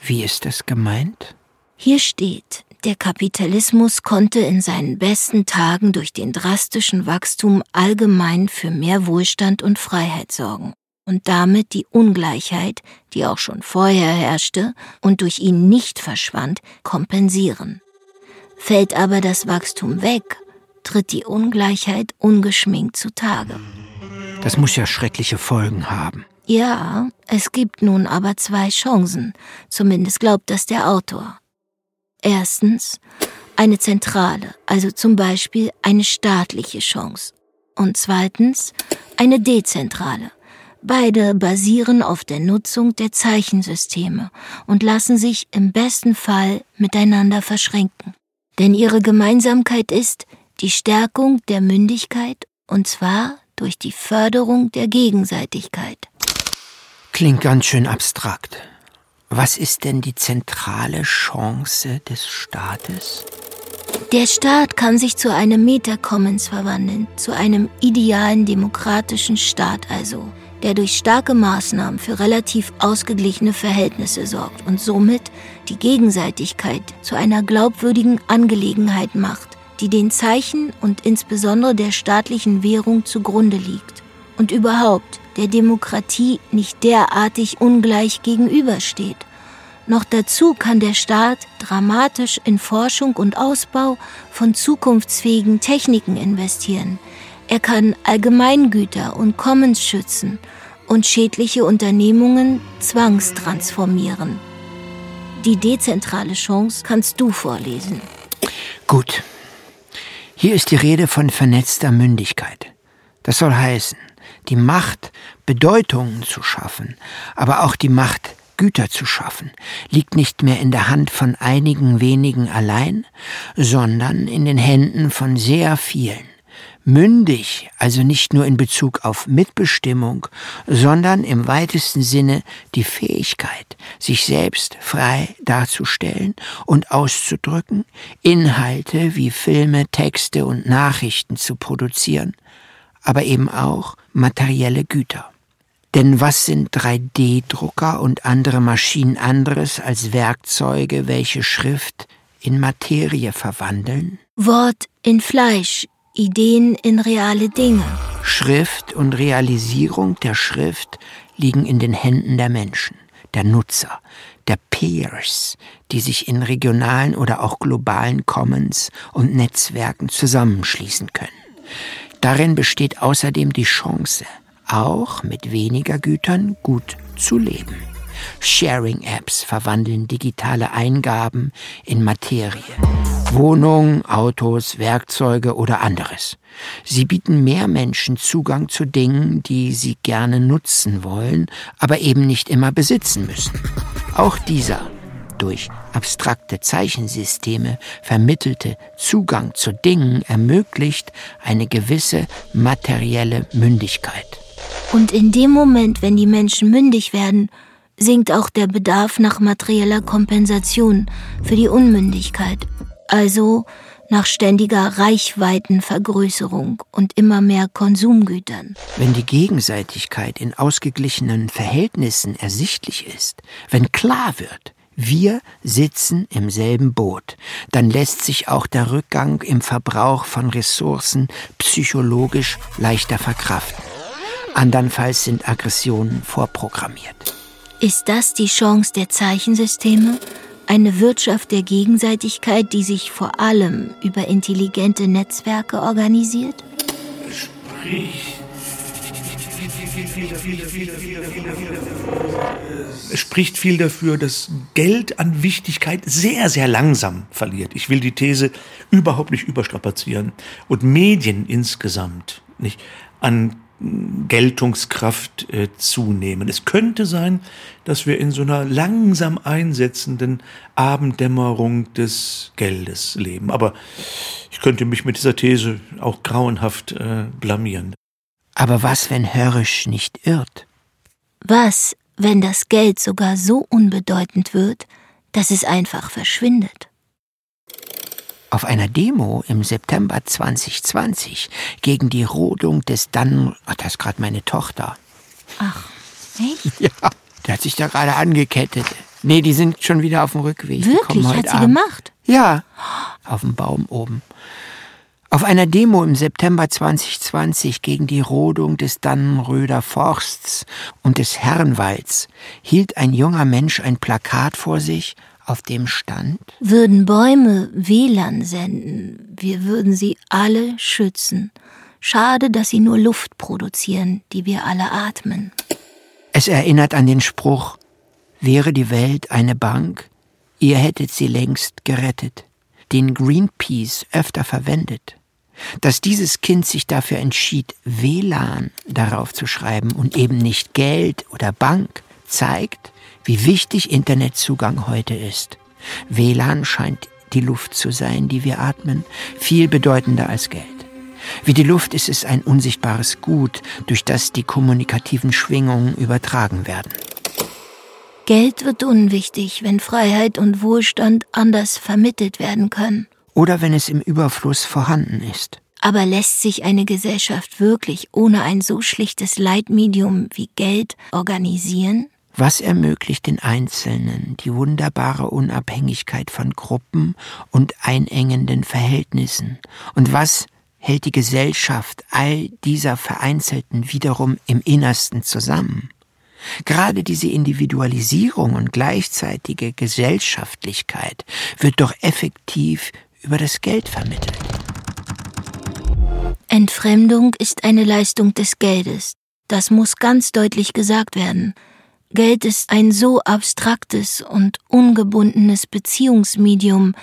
Wie ist das gemeint?
Hier steht, der Kapitalismus konnte in seinen besten Tagen durch den drastischen Wachstum allgemein für mehr Wohlstand und Freiheit sorgen und damit die Ungleichheit, die auch schon vorher herrschte und durch ihn nicht verschwand, kompensieren. Fällt aber das Wachstum weg, tritt die Ungleichheit ungeschminkt zutage.
Das muss ja schreckliche Folgen haben.
Ja, es gibt nun aber zwei Chancen, zumindest glaubt das der Autor. Erstens eine zentrale, also zum Beispiel eine staatliche Chance. Und zweitens eine dezentrale. Beide basieren auf der Nutzung der Zeichensysteme und lassen sich im besten Fall miteinander verschränken. Denn ihre Gemeinsamkeit ist die Stärkung der Mündigkeit und zwar durch die Förderung der Gegenseitigkeit.
Klingt ganz schön abstrakt. Was ist denn die zentrale Chance des Staates?
Der Staat kann sich zu einem Metacommons verwandeln, zu einem idealen demokratischen Staat also, der durch starke Maßnahmen für relativ ausgeglichene Verhältnisse sorgt und somit die Gegenseitigkeit zu einer glaubwürdigen Angelegenheit macht, die den Zeichen und insbesondere der staatlichen Währung zugrunde liegt und überhaupt der Demokratie nicht derartig ungleich gegenübersteht. Noch dazu kann der Staat dramatisch in Forschung und Ausbau von zukunftsfähigen Techniken investieren. Er kann Allgemeingüter und Commons schützen und schädliche Unternehmungen zwangstransformieren. Die dezentrale Chance kannst du vorlesen.
Gut. Hier ist die Rede von vernetzter Mündigkeit. Das soll heißen, die Macht, Bedeutungen zu schaffen, aber auch die Macht, Güter zu schaffen, liegt nicht mehr in der Hand von einigen wenigen allein, sondern in den Händen von sehr vielen. Mündig, also nicht nur in Bezug auf Mitbestimmung, sondern im weitesten Sinne die Fähigkeit, sich selbst frei darzustellen und auszudrücken, Inhalte wie Filme, Texte und Nachrichten zu produzieren, aber eben auch materielle Güter. Denn was sind 3D-Drucker und andere Maschinen anderes als Werkzeuge, welche Schrift in Materie verwandeln?
Wort in Fleisch, Ideen in reale Dinge.
Schrift und Realisierung der Schrift liegen in den Händen der Menschen, der Nutzer, der Peers, die sich in regionalen oder auch globalen Commons und Netzwerken zusammenschließen können. Darin besteht außerdem die Chance, auch mit weniger Gütern gut zu leben. Sharing-Apps verwandeln digitale Eingaben in Materie. Wohnungen, Autos, Werkzeuge oder anderes. Sie bieten mehr Menschen Zugang zu Dingen, die sie gerne nutzen wollen, aber eben nicht immer besitzen müssen. Auch dieser durch abstrakte Zeichensysteme vermittelte Zugang zu Dingen ermöglicht eine gewisse materielle Mündigkeit.
Und in dem Moment, wenn die Menschen mündig werden, sinkt auch der Bedarf nach materieller Kompensation für die Unmündigkeit, also nach ständiger Reichweitenvergrößerung und immer mehr Konsumgütern.
Wenn die Gegenseitigkeit in ausgeglichenen Verhältnissen ersichtlich ist, wenn klar wird, wir sitzen im selben Boot. Dann lässt sich auch der Rückgang im Verbrauch von Ressourcen psychologisch leichter verkraften. Andernfalls sind Aggressionen vorprogrammiert.
Ist das die Chance der Zeichensysteme? Eine Wirtschaft der Gegenseitigkeit, die sich vor allem über intelligente Netzwerke organisiert?
Sprich spricht viel dafür, dass Geld an Wichtigkeit sehr, sehr langsam verliert. Ich will die These überhaupt nicht überstrapazieren. Und Medien insgesamt nicht an Geltungskraft äh, zunehmen. Es könnte sein, dass wir in so einer langsam einsetzenden Abenddämmerung des Geldes leben. Aber ich könnte mich mit dieser These auch grauenhaft äh, blamieren.
Aber was, wenn Hörrisch nicht irrt?
Was, wenn das Geld sogar so unbedeutend wird, dass es einfach verschwindet?
Auf einer Demo im September 2020 gegen die Rodung des dann, ach, das ist gerade meine Tochter.
Ach, echt? (laughs)
Ja, der hat sich da gerade angekettet. Nee, die sind schon wieder auf dem Rückweg.
Wirklich? Hat sie Abend. gemacht?
Ja, auf dem Baum oben. Auf einer Demo im September 2020 gegen die Rodung des Dannenröder Forsts und des Herrenwalds hielt ein junger Mensch ein Plakat vor sich, auf dem stand
Würden Bäume WLAN senden, wir würden sie alle schützen. Schade, dass sie nur Luft produzieren, die wir alle atmen.
Es erinnert an den Spruch Wäre die Welt eine Bank, ihr hättet sie längst gerettet, den Greenpeace öfter verwendet. Dass dieses Kind sich dafür entschied, WLAN darauf zu schreiben und eben nicht Geld oder Bank, zeigt, wie wichtig Internetzugang heute ist. WLAN scheint die Luft zu sein, die wir atmen, viel bedeutender als Geld. Wie die Luft ist es ein unsichtbares Gut, durch das die kommunikativen Schwingungen übertragen werden.
Geld wird unwichtig, wenn Freiheit und Wohlstand anders vermittelt werden können
oder wenn es im Überfluss vorhanden ist.
Aber lässt sich eine Gesellschaft wirklich ohne ein so schlichtes Leitmedium wie Geld organisieren?
Was ermöglicht den Einzelnen die wunderbare Unabhängigkeit von Gruppen und einengenden Verhältnissen? Und was hält die Gesellschaft all dieser Vereinzelten wiederum im Innersten zusammen? Gerade diese Individualisierung und gleichzeitige Gesellschaftlichkeit wird doch effektiv über das Geld vermittelt.
Entfremdung ist eine Leistung des Geldes. Das muss ganz deutlich gesagt werden. Geld ist ein so abstraktes und ungebundenes Beziehungsmedium,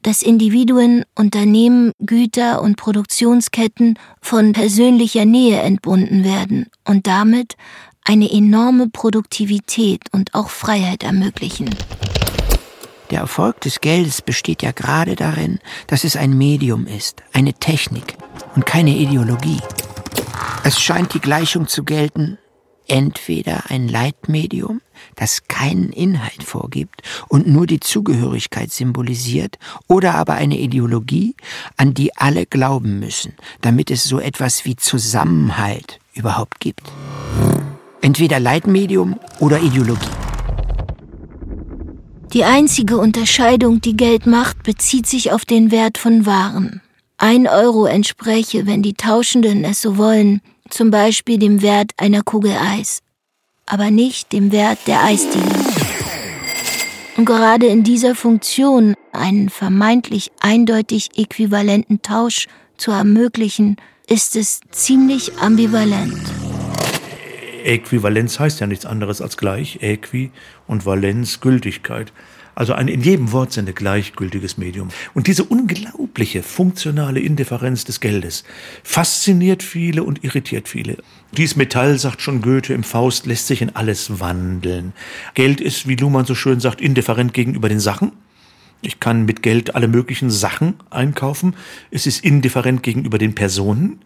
dass Individuen, Unternehmen, Güter und Produktionsketten von persönlicher Nähe entbunden werden und damit eine enorme Produktivität und auch Freiheit ermöglichen.
Der Erfolg des Geldes besteht ja gerade darin, dass es ein Medium ist, eine Technik und keine Ideologie. Es scheint die Gleichung zu gelten, entweder ein Leitmedium, das keinen Inhalt vorgibt und nur die Zugehörigkeit symbolisiert, oder aber eine Ideologie, an die alle glauben müssen, damit es so etwas wie Zusammenhalt überhaupt gibt. Entweder Leitmedium oder Ideologie.
Die einzige Unterscheidung, die Geld macht, bezieht sich auf den Wert von Waren. Ein Euro entspräche, wenn die Tauschenden es so wollen, zum Beispiel dem Wert einer Kugel Eis, aber nicht dem Wert der Eisdiele. Und gerade in dieser Funktion, einen vermeintlich eindeutig äquivalenten Tausch zu ermöglichen, ist es ziemlich ambivalent.
Äquivalenz heißt ja nichts anderes als gleich, Äqui und Valenz Gültigkeit. Also ein in jedem Wortsinne gleichgültiges Medium. Und diese unglaubliche funktionale Indifferenz des Geldes fasziniert viele und irritiert viele. Dies Metall, sagt schon Goethe im Faust, lässt sich in alles wandeln. Geld ist, wie Luhmann so schön sagt, indifferent gegenüber den Sachen. Ich kann mit Geld alle möglichen Sachen einkaufen. Es ist indifferent gegenüber den Personen.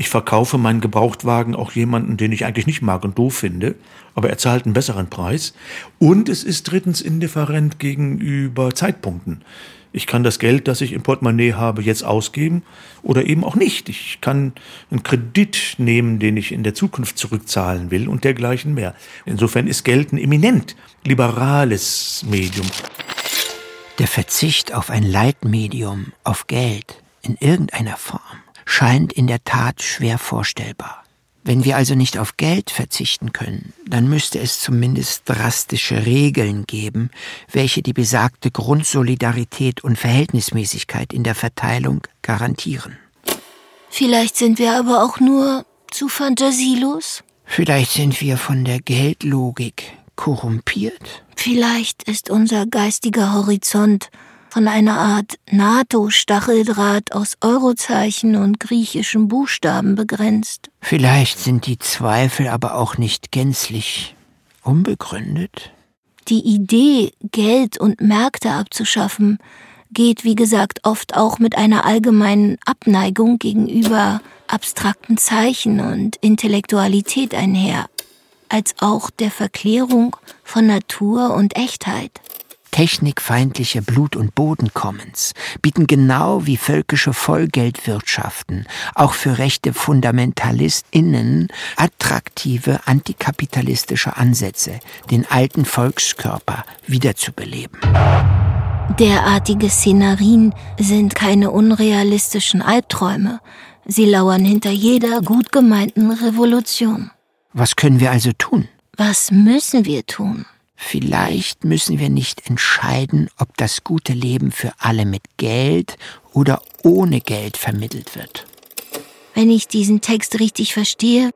Ich verkaufe meinen Gebrauchtwagen auch jemanden, den ich eigentlich nicht mag und doof finde, aber er zahlt einen besseren Preis. Und es ist drittens indifferent gegenüber Zeitpunkten. Ich kann das Geld, das ich im Portemonnaie habe, jetzt ausgeben oder eben auch nicht. Ich kann einen Kredit nehmen, den ich in der Zukunft zurückzahlen will und dergleichen mehr. Insofern ist Geld ein eminent liberales Medium.
Der Verzicht auf ein Leitmedium, auf Geld in irgendeiner Form scheint in der Tat schwer vorstellbar. Wenn wir also nicht auf Geld verzichten können, dann müsste es zumindest drastische Regeln geben, welche die besagte Grundsolidarität und Verhältnismäßigkeit in der Verteilung garantieren.
Vielleicht sind wir aber auch nur zu fantasielos?
Vielleicht sind wir von der Geldlogik korrumpiert?
Vielleicht ist unser geistiger Horizont von einer Art NATO-Stacheldraht aus Eurozeichen und griechischen Buchstaben begrenzt.
Vielleicht sind die Zweifel aber auch nicht gänzlich unbegründet.
Die Idee, Geld und Märkte abzuschaffen, geht, wie gesagt, oft auch mit einer allgemeinen Abneigung gegenüber abstrakten Zeichen und Intellektualität einher, als auch der Verklärung von Natur und Echtheit.
Technikfeindliche Blut- und Bodenkommens bieten genau wie völkische Vollgeldwirtschaften auch für rechte FundamentalistInnen attraktive antikapitalistische Ansätze, den alten Volkskörper wiederzubeleben.
Derartige Szenarien sind keine unrealistischen Albträume. Sie lauern hinter jeder gut gemeinten Revolution.
Was können wir also tun?
Was müssen wir tun?
Vielleicht müssen wir nicht entscheiden, ob das gute Leben für alle mit Geld oder ohne Geld vermittelt wird.
Wenn ich diesen Text richtig verstehe,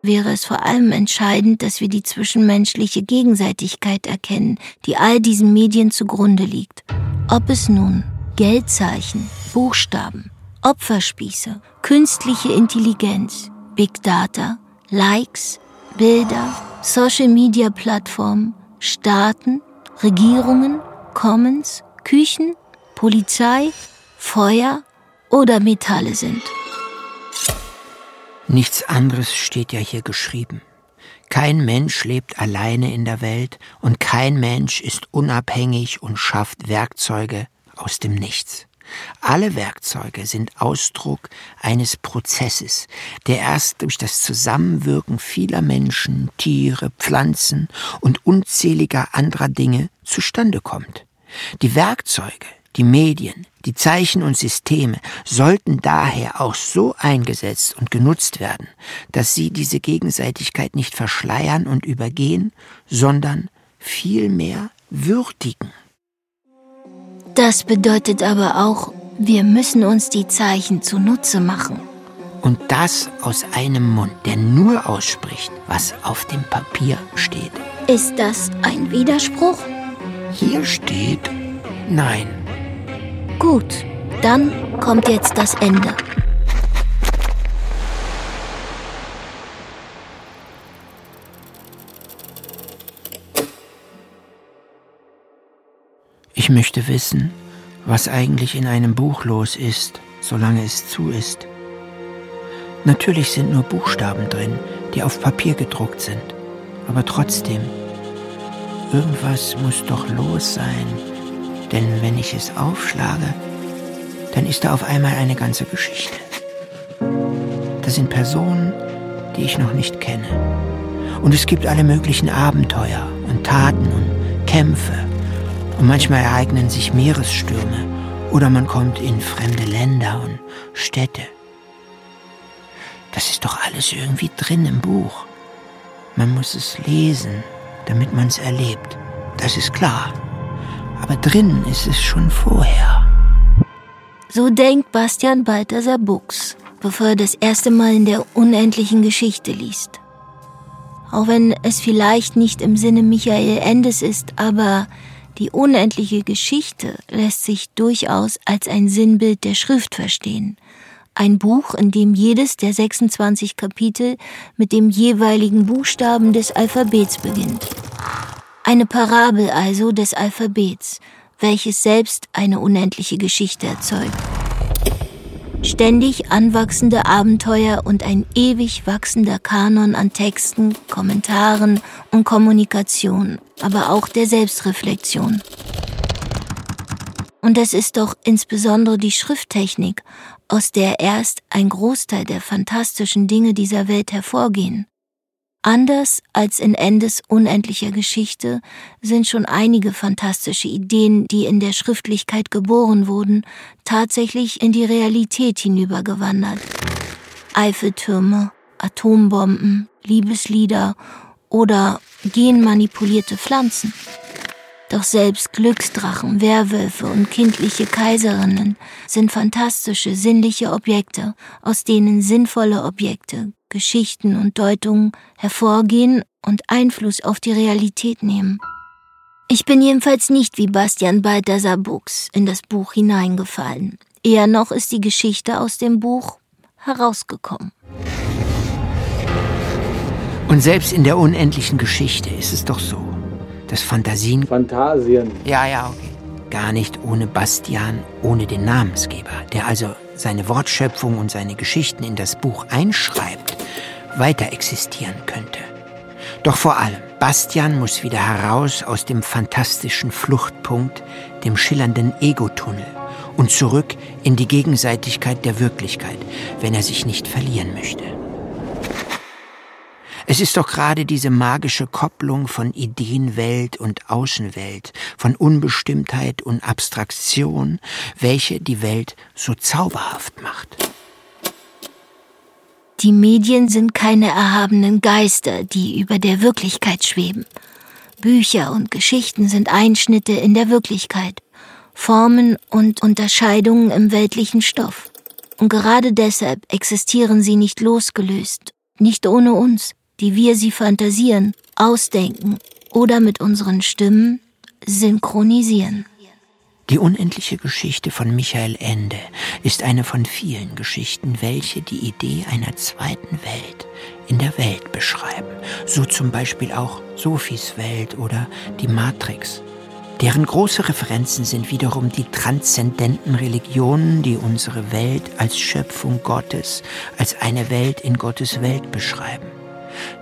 wäre es vor allem entscheidend, dass wir die zwischenmenschliche Gegenseitigkeit erkennen, die all diesen Medien zugrunde liegt. Ob es nun Geldzeichen, Buchstaben, Opferspieße, künstliche Intelligenz, Big Data, Likes, Bilder, Social-Media-Plattformen, Staaten, Regierungen, Commons, Küchen, Polizei, Feuer oder Metalle sind.
Nichts anderes steht ja hier geschrieben. Kein Mensch lebt alleine in der Welt und kein Mensch ist unabhängig und schafft Werkzeuge aus dem Nichts. Alle Werkzeuge sind Ausdruck eines Prozesses, der erst durch das Zusammenwirken vieler Menschen, Tiere, Pflanzen und unzähliger anderer Dinge zustande kommt. Die Werkzeuge, die Medien, die Zeichen und Systeme sollten daher auch so eingesetzt und genutzt werden, dass sie diese Gegenseitigkeit nicht verschleiern und übergehen, sondern vielmehr würdigen.
Das bedeutet aber auch, wir müssen uns die Zeichen zunutze machen.
Und das aus einem Mund, der nur ausspricht, was auf dem Papier steht.
Ist das ein Widerspruch?
Hier steht Nein.
Gut, dann kommt jetzt das Ende.
Ich möchte wissen, was eigentlich in einem Buch los ist, solange es zu ist. Natürlich sind nur Buchstaben drin, die auf Papier gedruckt sind, aber trotzdem, irgendwas muss doch los sein, denn wenn ich es aufschlage, dann ist da auf einmal eine ganze Geschichte. Das sind Personen, die ich noch nicht kenne. Und es gibt alle möglichen Abenteuer und Taten und Kämpfe und manchmal ereignen sich Meeresstürme oder man kommt in fremde Länder und Städte. Das ist doch alles irgendwie drin im Buch. Man muss es lesen, damit man es erlebt. Das ist klar. Aber drin ist es schon vorher.
So denkt Bastian Balthasar Buchs, bevor er das erste Mal in der unendlichen Geschichte liest. Auch wenn es vielleicht nicht im Sinne Michael Endes ist, aber die unendliche Geschichte lässt sich durchaus als ein Sinnbild der Schrift verstehen. Ein Buch, in dem jedes der 26 Kapitel mit dem jeweiligen Buchstaben des Alphabets beginnt. Eine Parabel also des Alphabets, welches selbst eine unendliche Geschichte erzeugt ständig anwachsende Abenteuer und ein ewig wachsender Kanon an Texten, Kommentaren und Kommunikation, aber auch der Selbstreflexion. Und es ist doch insbesondere die Schrifttechnik, aus der erst ein Großteil der fantastischen Dinge dieser Welt hervorgehen. Anders als in Endes unendlicher Geschichte sind schon einige fantastische Ideen, die in der Schriftlichkeit geboren wurden, tatsächlich in die Realität hinübergewandert. Eiffeltürme, Atombomben, Liebeslieder oder genmanipulierte Pflanzen. Doch selbst Glücksdrachen, Werwölfe und kindliche Kaiserinnen sind fantastische, sinnliche Objekte, aus denen sinnvolle Objekte, Geschichten und Deutungen hervorgehen und Einfluss auf die Realität nehmen. Ich bin jedenfalls nicht wie Bastian Balthasar Buchs in das Buch hineingefallen. Eher noch ist die Geschichte aus dem Buch herausgekommen.
Und selbst in der unendlichen Geschichte ist es doch so, dass Fantasien.
Phantasien.
Ja, ja, okay. Gar nicht ohne Bastian, ohne den Namensgeber, der also seine Wortschöpfung und seine Geschichten in das Buch einschreibt, weiter existieren könnte. Doch vor allem, Bastian muss wieder heraus aus dem fantastischen Fluchtpunkt, dem schillernden Ego-Tunnel und zurück in die Gegenseitigkeit der Wirklichkeit, wenn er sich nicht verlieren möchte. Es ist doch gerade diese magische Kopplung von Ideenwelt und Außenwelt, von Unbestimmtheit und Abstraktion, welche die Welt so zauberhaft macht.
Die Medien sind keine erhabenen Geister, die über der Wirklichkeit schweben. Bücher und Geschichten sind Einschnitte in der Wirklichkeit, Formen und Unterscheidungen im weltlichen Stoff. Und gerade deshalb existieren sie nicht losgelöst, nicht ohne uns die wir sie fantasieren, ausdenken oder mit unseren Stimmen synchronisieren.
Die unendliche Geschichte von Michael Ende ist eine von vielen Geschichten, welche die Idee einer zweiten Welt in der Welt beschreiben. So zum Beispiel auch Sophies Welt oder die Matrix. Deren große Referenzen sind wiederum die transzendenten Religionen, die unsere Welt als Schöpfung Gottes, als eine Welt in Gottes Welt beschreiben.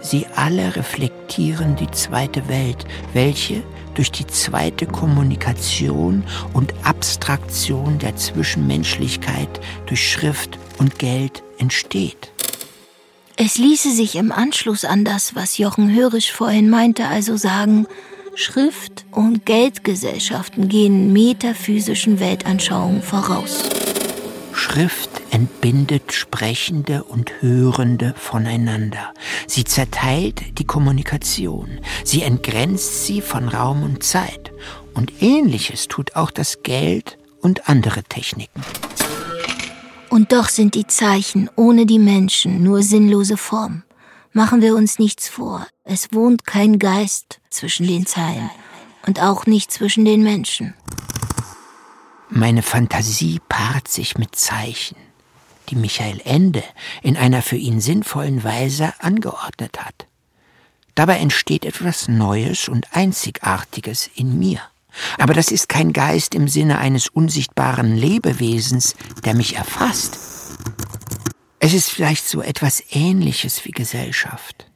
Sie alle reflektieren die zweite Welt, welche durch die zweite Kommunikation und Abstraktion der Zwischenmenschlichkeit durch Schrift und Geld entsteht.
Es ließe sich im Anschluss an das, was Jochen Hörisch vorhin meinte, also sagen, Schrift- und Geldgesellschaften gehen metaphysischen Weltanschauungen voraus.
Schrift entbindet Sprechende und Hörende voneinander. Sie zerteilt die Kommunikation. Sie entgrenzt sie von Raum und Zeit. Und ähnliches tut auch das Geld und andere Techniken.
Und doch sind die Zeichen ohne die Menschen nur sinnlose Form. Machen wir uns nichts vor. Es wohnt kein Geist zwischen den Zeilen und auch nicht zwischen den Menschen.
Meine Fantasie paart sich mit Zeichen, die Michael Ende in einer für ihn sinnvollen Weise angeordnet hat. Dabei entsteht etwas Neues und Einzigartiges in mir. Aber das ist kein Geist im Sinne eines unsichtbaren Lebewesens, der mich erfasst. Es ist vielleicht so etwas Ähnliches wie Gesellschaft.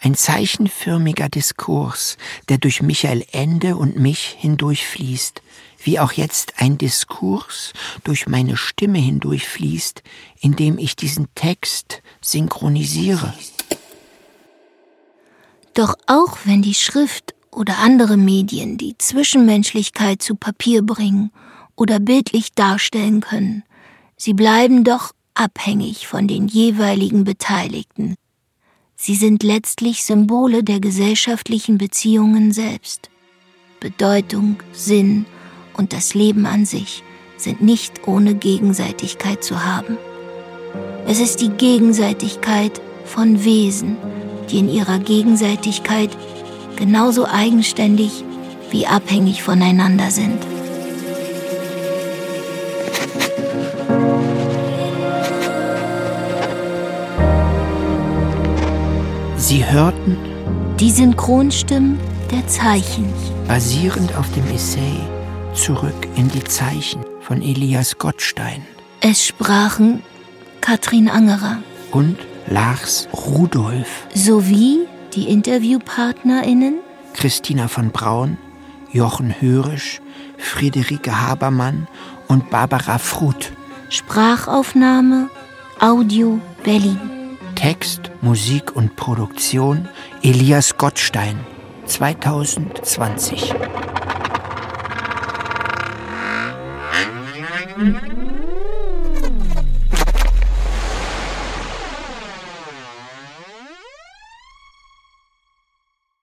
Ein zeichenförmiger Diskurs, der durch Michael Ende und mich hindurchfließt wie auch jetzt ein Diskurs durch meine Stimme hindurchfließt, indem ich diesen Text synchronisiere.
Doch auch wenn die Schrift oder andere Medien die Zwischenmenschlichkeit zu Papier bringen oder bildlich darstellen können, sie bleiben doch abhängig von den jeweiligen Beteiligten. Sie sind letztlich Symbole der gesellschaftlichen Beziehungen selbst. Bedeutung, Sinn und das Leben an sich sind nicht ohne Gegenseitigkeit zu haben. Es ist die Gegenseitigkeit von Wesen, die in ihrer Gegenseitigkeit genauso eigenständig wie abhängig voneinander sind.
Sie hörten
die Synchronstimmen der Zeichen,
basierend auf dem Essay Zurück in die Zeichen von Elias Gottstein.
Es sprachen Katrin Angerer
und Lars Rudolf
sowie die InterviewpartnerInnen
Christina von Braun, Jochen Hörisch, Friederike Habermann und Barbara Fruth.
Sprachaufnahme Audio Berlin.
Text, Musik und Produktion Elias Gottstein 2020. Mm-hmm.